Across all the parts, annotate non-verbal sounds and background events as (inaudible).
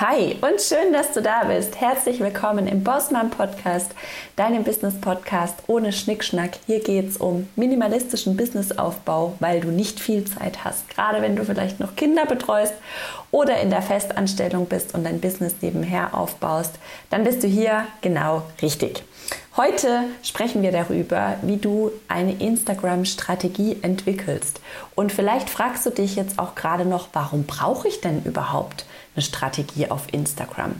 Hi und schön, dass du da bist. Herzlich willkommen im Bossmann Podcast, deinem Business Podcast ohne Schnickschnack. Hier geht es um minimalistischen Businessaufbau, weil du nicht viel Zeit hast. Gerade wenn du vielleicht noch Kinder betreust oder in der Festanstellung bist und dein Business nebenher aufbaust, dann bist du hier genau richtig. Heute sprechen wir darüber, wie du eine Instagram-Strategie entwickelst. Und vielleicht fragst du dich jetzt auch gerade noch, warum brauche ich denn überhaupt eine Strategie auf Instagram?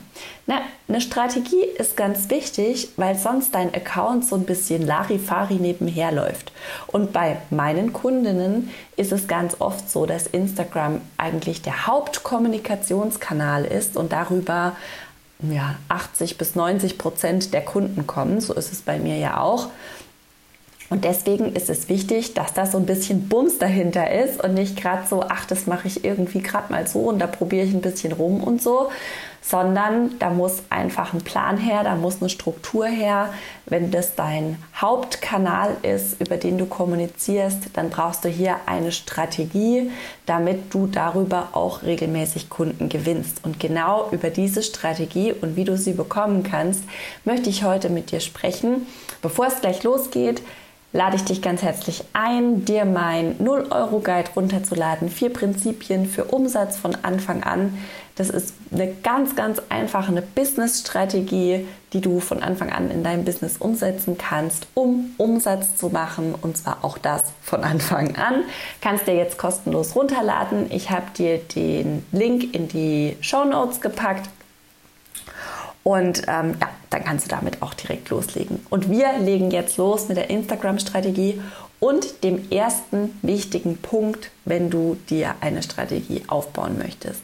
Na, eine Strategie ist ganz wichtig, weil sonst dein Account so ein bisschen Larifari nebenher läuft. Und bei meinen Kundinnen ist es ganz oft so, dass Instagram eigentlich der Hauptkommunikationskanal ist und darüber ja, 80 bis 90 Prozent der Kunden kommen. So ist es bei mir ja auch. Und deswegen ist es wichtig, dass da so ein bisschen Bums dahinter ist und nicht gerade so, ach, das mache ich irgendwie gerade mal so und da probiere ich ein bisschen rum und so, sondern da muss einfach ein Plan her, da muss eine Struktur her. Wenn das dein Hauptkanal ist, über den du kommunizierst, dann brauchst du hier eine Strategie, damit du darüber auch regelmäßig Kunden gewinnst. Und genau über diese Strategie und wie du sie bekommen kannst, möchte ich heute mit dir sprechen. Bevor es gleich losgeht, lade ich dich ganz herzlich ein, dir mein 0-Euro-Guide runterzuladen. Vier Prinzipien für Umsatz von Anfang an. Das ist eine ganz, ganz einfache Business-Strategie, die du von Anfang an in deinem Business umsetzen kannst, um Umsatz zu machen. Und zwar auch das von Anfang an. Kannst dir jetzt kostenlos runterladen. Ich habe dir den Link in die Show Notes gepackt. Und ähm, ja, dann kannst du damit auch direkt loslegen. Und wir legen jetzt los mit der Instagram-Strategie und dem ersten wichtigen Punkt, wenn du dir eine Strategie aufbauen möchtest.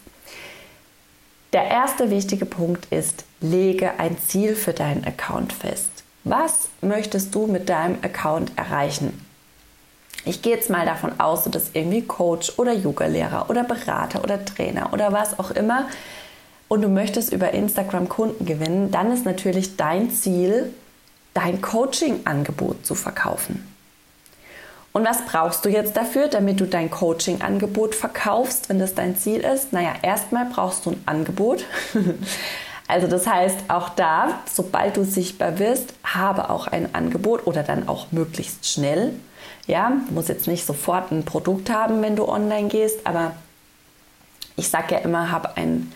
Der erste wichtige Punkt ist, lege ein Ziel für deinen Account fest. Was möchtest du mit deinem Account erreichen? Ich gehe jetzt mal davon aus, bist irgendwie Coach oder Yoga-Lehrer oder Berater oder Trainer oder was auch immer und du möchtest über Instagram Kunden gewinnen, dann ist natürlich dein Ziel, dein Coaching-Angebot zu verkaufen. Und was brauchst du jetzt dafür, damit du dein Coaching-Angebot verkaufst, wenn das dein Ziel ist? Naja, erstmal brauchst du ein Angebot. (laughs) Also das heißt, auch da, sobald du sichtbar wirst, habe auch ein Angebot oder dann auch möglichst schnell. Ja, du musst jetzt nicht sofort ein Produkt haben, wenn du online gehst, aber ich sage ja immer, habe ein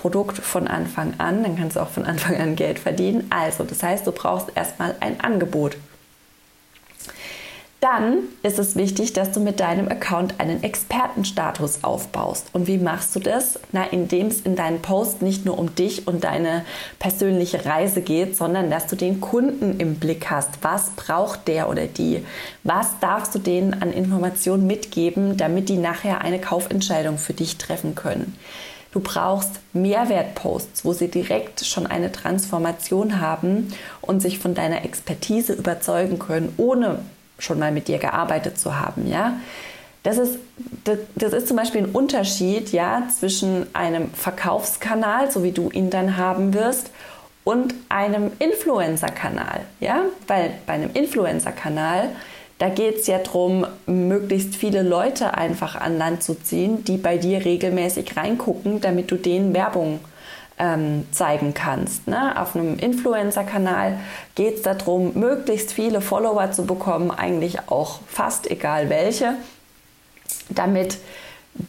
Produkt von Anfang an, dann kannst du auch von Anfang an Geld verdienen. Also, das heißt, du brauchst erstmal ein Angebot. Dann ist es wichtig, dass du mit deinem Account einen Expertenstatus aufbaust. Und wie machst du das? Na, indem es in deinen Post nicht nur um dich und deine persönliche Reise geht, sondern dass du den Kunden im Blick hast. Was braucht der oder die? Was darfst du denen an Informationen mitgeben, damit die nachher eine Kaufentscheidung für dich treffen können? Du brauchst Mehrwertposts, wo sie direkt schon eine Transformation haben und sich von deiner Expertise überzeugen können, ohne schon mal mit dir gearbeitet zu haben, ja. Das ist, das, das ist zum Beispiel ein Unterschied ja, zwischen einem Verkaufskanal, so wie du ihn dann haben wirst, und einem Influencer-Kanal. Ja? Weil bei einem Influencer-Kanal da geht es ja darum, möglichst viele Leute einfach an Land zu ziehen, die bei dir regelmäßig reingucken, damit du denen Werbung ähm, zeigen kannst. Ne? Auf einem Influencer-Kanal geht es darum, möglichst viele Follower zu bekommen, eigentlich auch fast egal welche, damit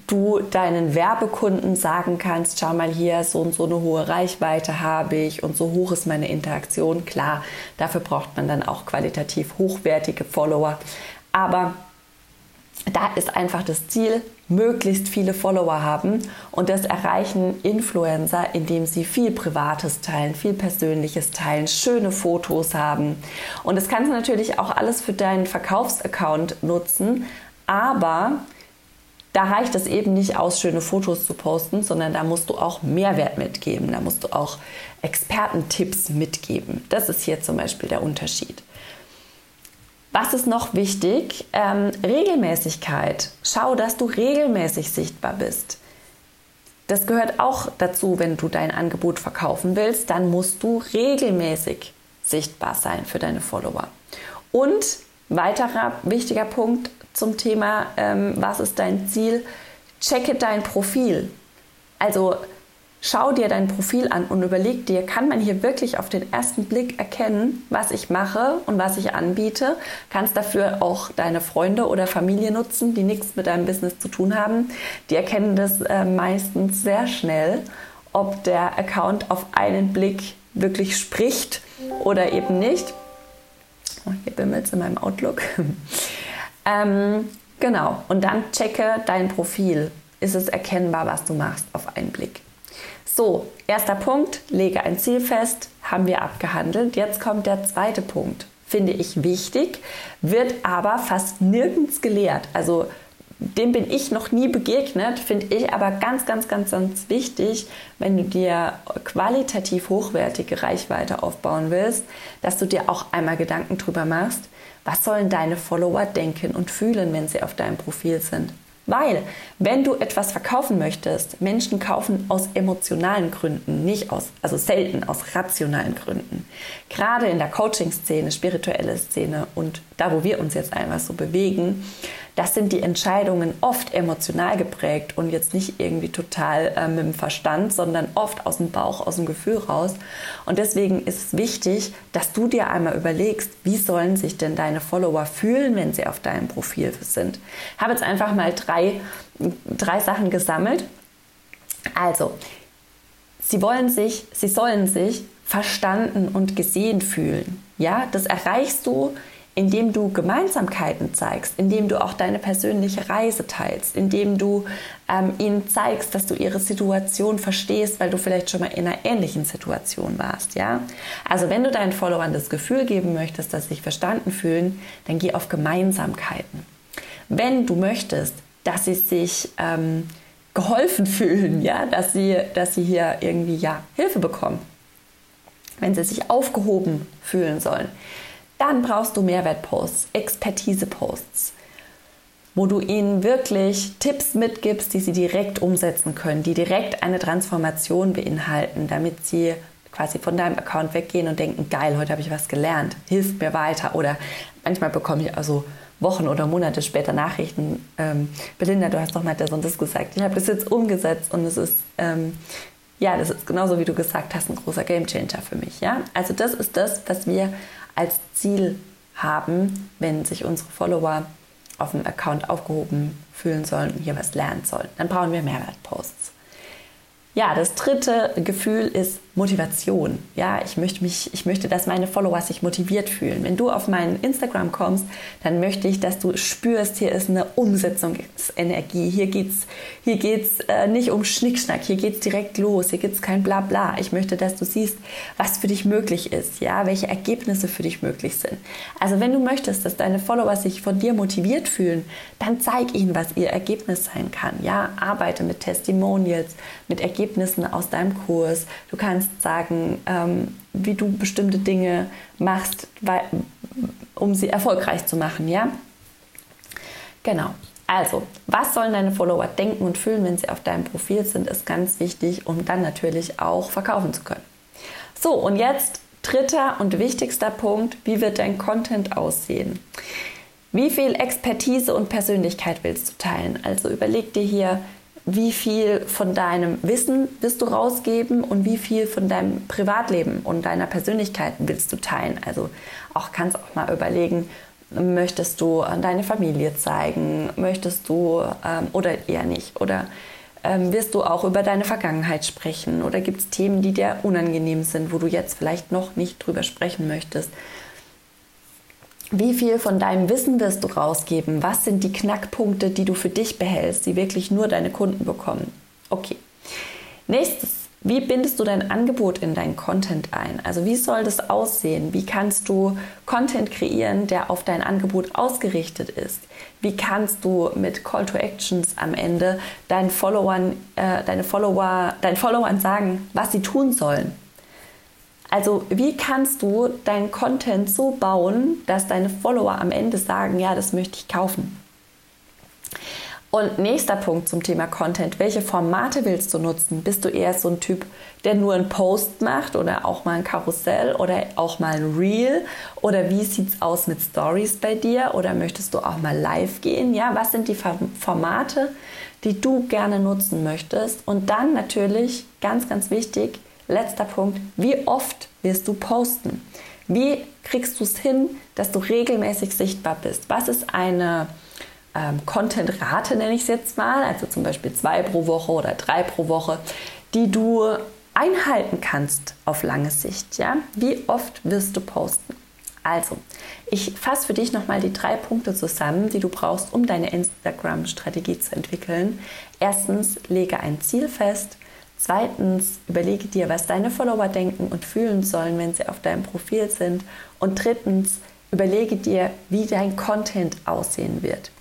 du deinen Werbekunden sagen kannst, schau mal hier, so und so eine hohe Reichweite habe ich und so hoch ist meine Interaktion. Klar, dafür braucht man dann auch qualitativ hochwertige Follower. Aber da ist einfach das Ziel, möglichst viele Follower haben und das erreichen Influencer, indem sie viel Privates teilen, viel Persönliches teilen, schöne Fotos haben. Und das kannst du natürlich auch alles für deinen Verkaufsaccount nutzen, aber da reicht es eben nicht aus, schöne Fotos zu posten, sondern da musst du auch Mehrwert mitgeben. Da musst du auch Expertentipps mitgeben. Das ist hier zum Beispiel der Unterschied. Was ist noch wichtig? Ähm, Regelmäßigkeit. Schau, dass du regelmäßig sichtbar bist. Das gehört auch dazu, wenn du dein Angebot verkaufen willst, dann musst du regelmäßig sichtbar sein für deine Follower. Und weiterer wichtiger Punkt, zum Thema, ähm, was ist dein Ziel, checke dein Profil. Also schau dir dein Profil an und überleg dir, kann man hier wirklich auf den ersten Blick erkennen, was ich mache und was ich anbiete. Kannst dafür auch deine Freunde oder Familie nutzen, die nichts mit deinem Business zu tun haben. Die erkennen das äh, meistens sehr schnell, ob der Account auf einen Blick wirklich spricht oder eben nicht. Oh, hier bimmelt es in meinem Outlook. (laughs) ähm, genau, und dann checke dein Profil. Ist es erkennbar, was du machst auf einen Blick? So, erster Punkt, lege ein Ziel fest, haben wir abgehandelt. Jetzt kommt der zweite Punkt. Finde ich wichtig, wird aber fast nirgends gelehrt. Also dem bin ich noch nie begegnet, finde ich aber ganz, ganz, ganz, ganz wichtig, wenn du dir qualitativ hochwertige Reichweite aufbauen willst, dass du dir auch einmal Gedanken drüber machst, was sollen deine Follower denken und fühlen, wenn sie auf deinem Profil sind. Weil, wenn du etwas verkaufen möchtest, Menschen kaufen aus emotionalen Gründen, nicht aus, also selten aus rationalen Gründen. Gerade in der Coaching-Szene, spirituelle Szene und da, wo wir uns jetzt einfach so bewegen, das sind die Entscheidungen oft emotional geprägt und jetzt nicht irgendwie total äh, mit dem Verstand, sondern oft aus dem Bauch, aus dem Gefühl raus. Und deswegen ist es wichtig, dass du dir einmal überlegst, wie sollen sich denn deine Follower fühlen, wenn sie auf deinem Profil sind. Ich habe jetzt einfach mal drei, drei Sachen gesammelt. Also, sie wollen sich, sie sollen sich verstanden und gesehen fühlen. Ja, das erreichst du, indem du Gemeinsamkeiten zeigst, indem du auch deine persönliche Reise teilst, indem du ähm, ihnen zeigst, dass du ihre Situation verstehst, weil du vielleicht schon mal in einer ähnlichen Situation warst, ja? Also wenn du deinen Followern das Gefühl geben möchtest, dass sie sich verstanden fühlen, dann geh auf Gemeinsamkeiten. Wenn du möchtest, dass sie sich ähm, geholfen fühlen, ja, dass sie, dass sie hier irgendwie ja Hilfe bekommen, wenn sie sich aufgehoben fühlen sollen, dann brauchst du Mehrwertposts, Expertise-Posts, wo du ihnen wirklich Tipps mitgibst, die sie direkt umsetzen können, die direkt eine Transformation beinhalten, damit sie quasi von deinem Account weggehen und denken, geil, heute habe ich was gelernt, hilft mir weiter. Oder manchmal bekomme ich also Wochen oder Monate später Nachrichten, ähm, Belinda, du hast doch mal das und das gesagt. Ich habe das jetzt umgesetzt und es ist, ähm, ja, das ist genauso wie du gesagt hast, ein großer Gamechanger für mich. Ja? Also das ist das, was wir als Ziel haben, wenn sich unsere Follower auf dem Account aufgehoben fühlen sollen und hier was lernen sollen. Dann brauchen wir Mehrwertposts. Ja, das dritte Gefühl ist Motivation. Ja, ich möchte mich, ich möchte, dass meine Follower sich motiviert fühlen. Wenn du auf meinen Instagram kommst, dann möchte ich, dass du spürst, hier ist eine Umsetzungsenergie. Hier geht's, hier geht's äh, nicht um Schnickschnack. Hier geht's direkt los. Hier gibt's kein Blabla. Ich möchte, dass du siehst, was für dich möglich ist. Ja, welche Ergebnisse für dich möglich sind. Also, wenn du möchtest, dass deine Follower sich von dir motiviert fühlen, dann zeig ihnen, was ihr Ergebnis sein kann. Ja, arbeite mit Testimonials, mit Ergebnissen aus deinem Kurs. Du kannst kannst sagen, ähm, wie du bestimmte Dinge machst, weil, um sie erfolgreich zu machen, ja? Genau. Also, was sollen deine Follower denken und fühlen, wenn sie auf deinem Profil sind, ist ganz wichtig, um dann natürlich auch verkaufen zu können. So, und jetzt dritter und wichtigster Punkt, wie wird dein Content aussehen? Wie viel Expertise und Persönlichkeit willst du teilen? Also überleg dir hier, wie viel von deinem Wissen willst du rausgeben und wie viel von deinem Privatleben und deiner Persönlichkeit willst du teilen. Also auch kannst auch mal überlegen, möchtest du deine Familie zeigen, möchtest du ähm, oder eher nicht oder ähm, wirst du auch über deine Vergangenheit sprechen oder gibt es Themen, die dir unangenehm sind, wo du jetzt vielleicht noch nicht drüber sprechen möchtest. Wie viel von deinem Wissen wirst du rausgeben? Was sind die Knackpunkte, die du für dich behältst, die wirklich nur deine Kunden bekommen? Okay. Nächstes, wie bindest du dein Angebot in deinen Content ein? Also wie soll das aussehen? Wie kannst du Content kreieren, der auf dein Angebot ausgerichtet ist? Wie kannst du mit Call to Actions am Ende deinen Followern, äh, deine Follower, deinen Followern sagen, was sie tun sollen? Also wie kannst du deinen Content so bauen, dass deine Follower am Ende sagen, ja, das möchte ich kaufen. Und nächster Punkt zum Thema Content. Welche Formate willst du nutzen? Bist du eher so ein Typ, der nur einen Post macht oder auch mal ein Karussell oder auch mal ein Reel? Oder wie sieht es aus mit Stories bei dir? Oder möchtest du auch mal live gehen? Ja, was sind die Formate, die du gerne nutzen möchtest? Und dann natürlich, ganz, ganz wichtig, letzter Punkt, wie oft wirst du posten? Wie kriegst du es hin, dass du regelmäßig sichtbar bist? Was ist eine ähm, Content-Rate, nenne ich es jetzt mal, also zum Beispiel zwei pro Woche oder drei pro Woche, die du einhalten kannst auf lange Sicht. Ja? Wie oft wirst du posten? Also, ich fasse für dich nochmal die drei Punkte zusammen, die du brauchst, um deine Instagram-Strategie zu entwickeln. Erstens, lege ein Ziel fest. Zweitens, überlege dir, was deine Follower denken und fühlen sollen, wenn sie auf deinem Profil sind. Und drittens, überlege dir, wie dein Content aussehen wird.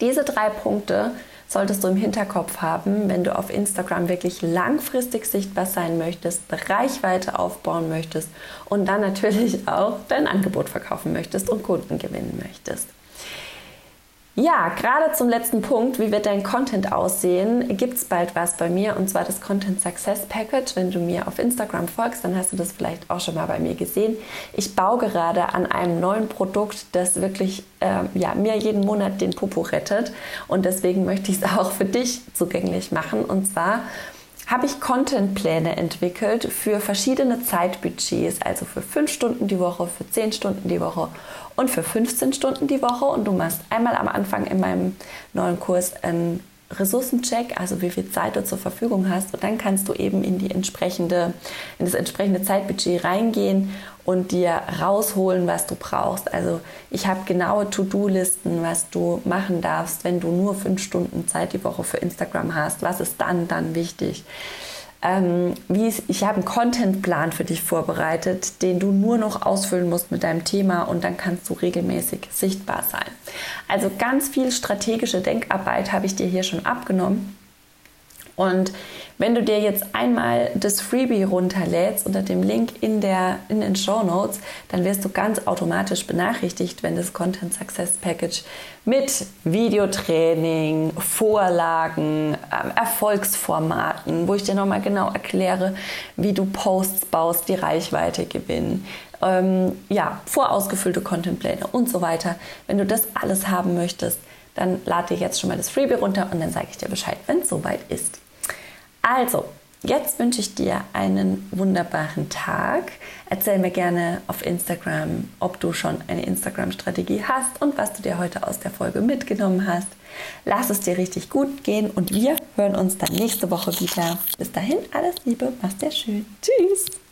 Diese drei Punkte solltest du im Hinterkopf haben, wenn du auf Instagram wirklich langfristig sichtbar sein möchtest, Reichweite aufbauen möchtest und dann natürlich auch dein Angebot verkaufen möchtest und Kunden gewinnen möchtest. Ja, gerade zum letzten Punkt, wie wird dein Content aussehen, gibt es bald was bei mir und zwar das Content Success Package. Wenn du mir auf Instagram folgst, dann hast du das vielleicht auch schon mal bei mir gesehen. Ich baue gerade an einem neuen Produkt, das wirklich äh, ja, mir jeden Monat den Popo rettet und deswegen möchte ich es (laughs) auch für dich zugänglich machen und zwar habe ich Contentpläne entwickelt für verschiedene Zeitbudgets, also für 5 Stunden die Woche, für 10 Stunden die Woche und für 15 Stunden die Woche. Und du machst einmal am Anfang in meinem neuen Kurs einen Ressourcencheck, also wie viel Zeit du zur Verfügung hast. Und dann kannst du eben in, die entsprechende, in das entsprechende Zeitbudget reingehen und dir rausholen, was du brauchst. Also ich habe genaue To-Do-Listen, was du machen darfst, wenn du nur fünf Stunden Zeit die Woche für Instagram hast. Was ist dann dann wichtig? Ähm, ich, ich habe einen Contentplan für dich vorbereitet, den du nur noch ausfüllen musst mit deinem Thema und dann kannst du regelmäßig sichtbar sein. Also ganz viel strategische Denkarbeit habe ich dir hier schon abgenommen. Und wenn du dir jetzt einmal das Freebie runterlädst unter dem Link in, der, in den Show Notes, dann wirst du ganz automatisch benachrichtigt, wenn das Content Success Package mit Videotraining, Vorlagen, äh, Erfolgsformaten, wo ich dir nochmal genau erkläre, wie du Posts baust, die Reichweite gewinnen, ähm, ja, vorausgefüllte Contentpläne und so weiter. Wenn du das alles haben möchtest, dann lade dir jetzt schon mal das Freebie runter und dann sage ich dir Bescheid, wenn es soweit ist. Also, jetzt wünsche ich dir einen wunderbaren Tag. Erzähl mir gerne auf Instagram, ob du schon eine Instagram-Strategie hast und was du dir heute aus der Folge mitgenommen hast. Lass es dir richtig gut gehen und wir hören uns dann nächste Woche wieder. Bis dahin, alles Liebe, mach's dir schön. Tschüss!